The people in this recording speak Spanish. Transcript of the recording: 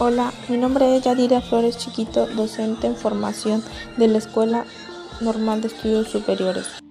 Hola, mi nombre es Yadira Flores Chiquito, docente en formación de la Escuela Normal de Estudios Superiores.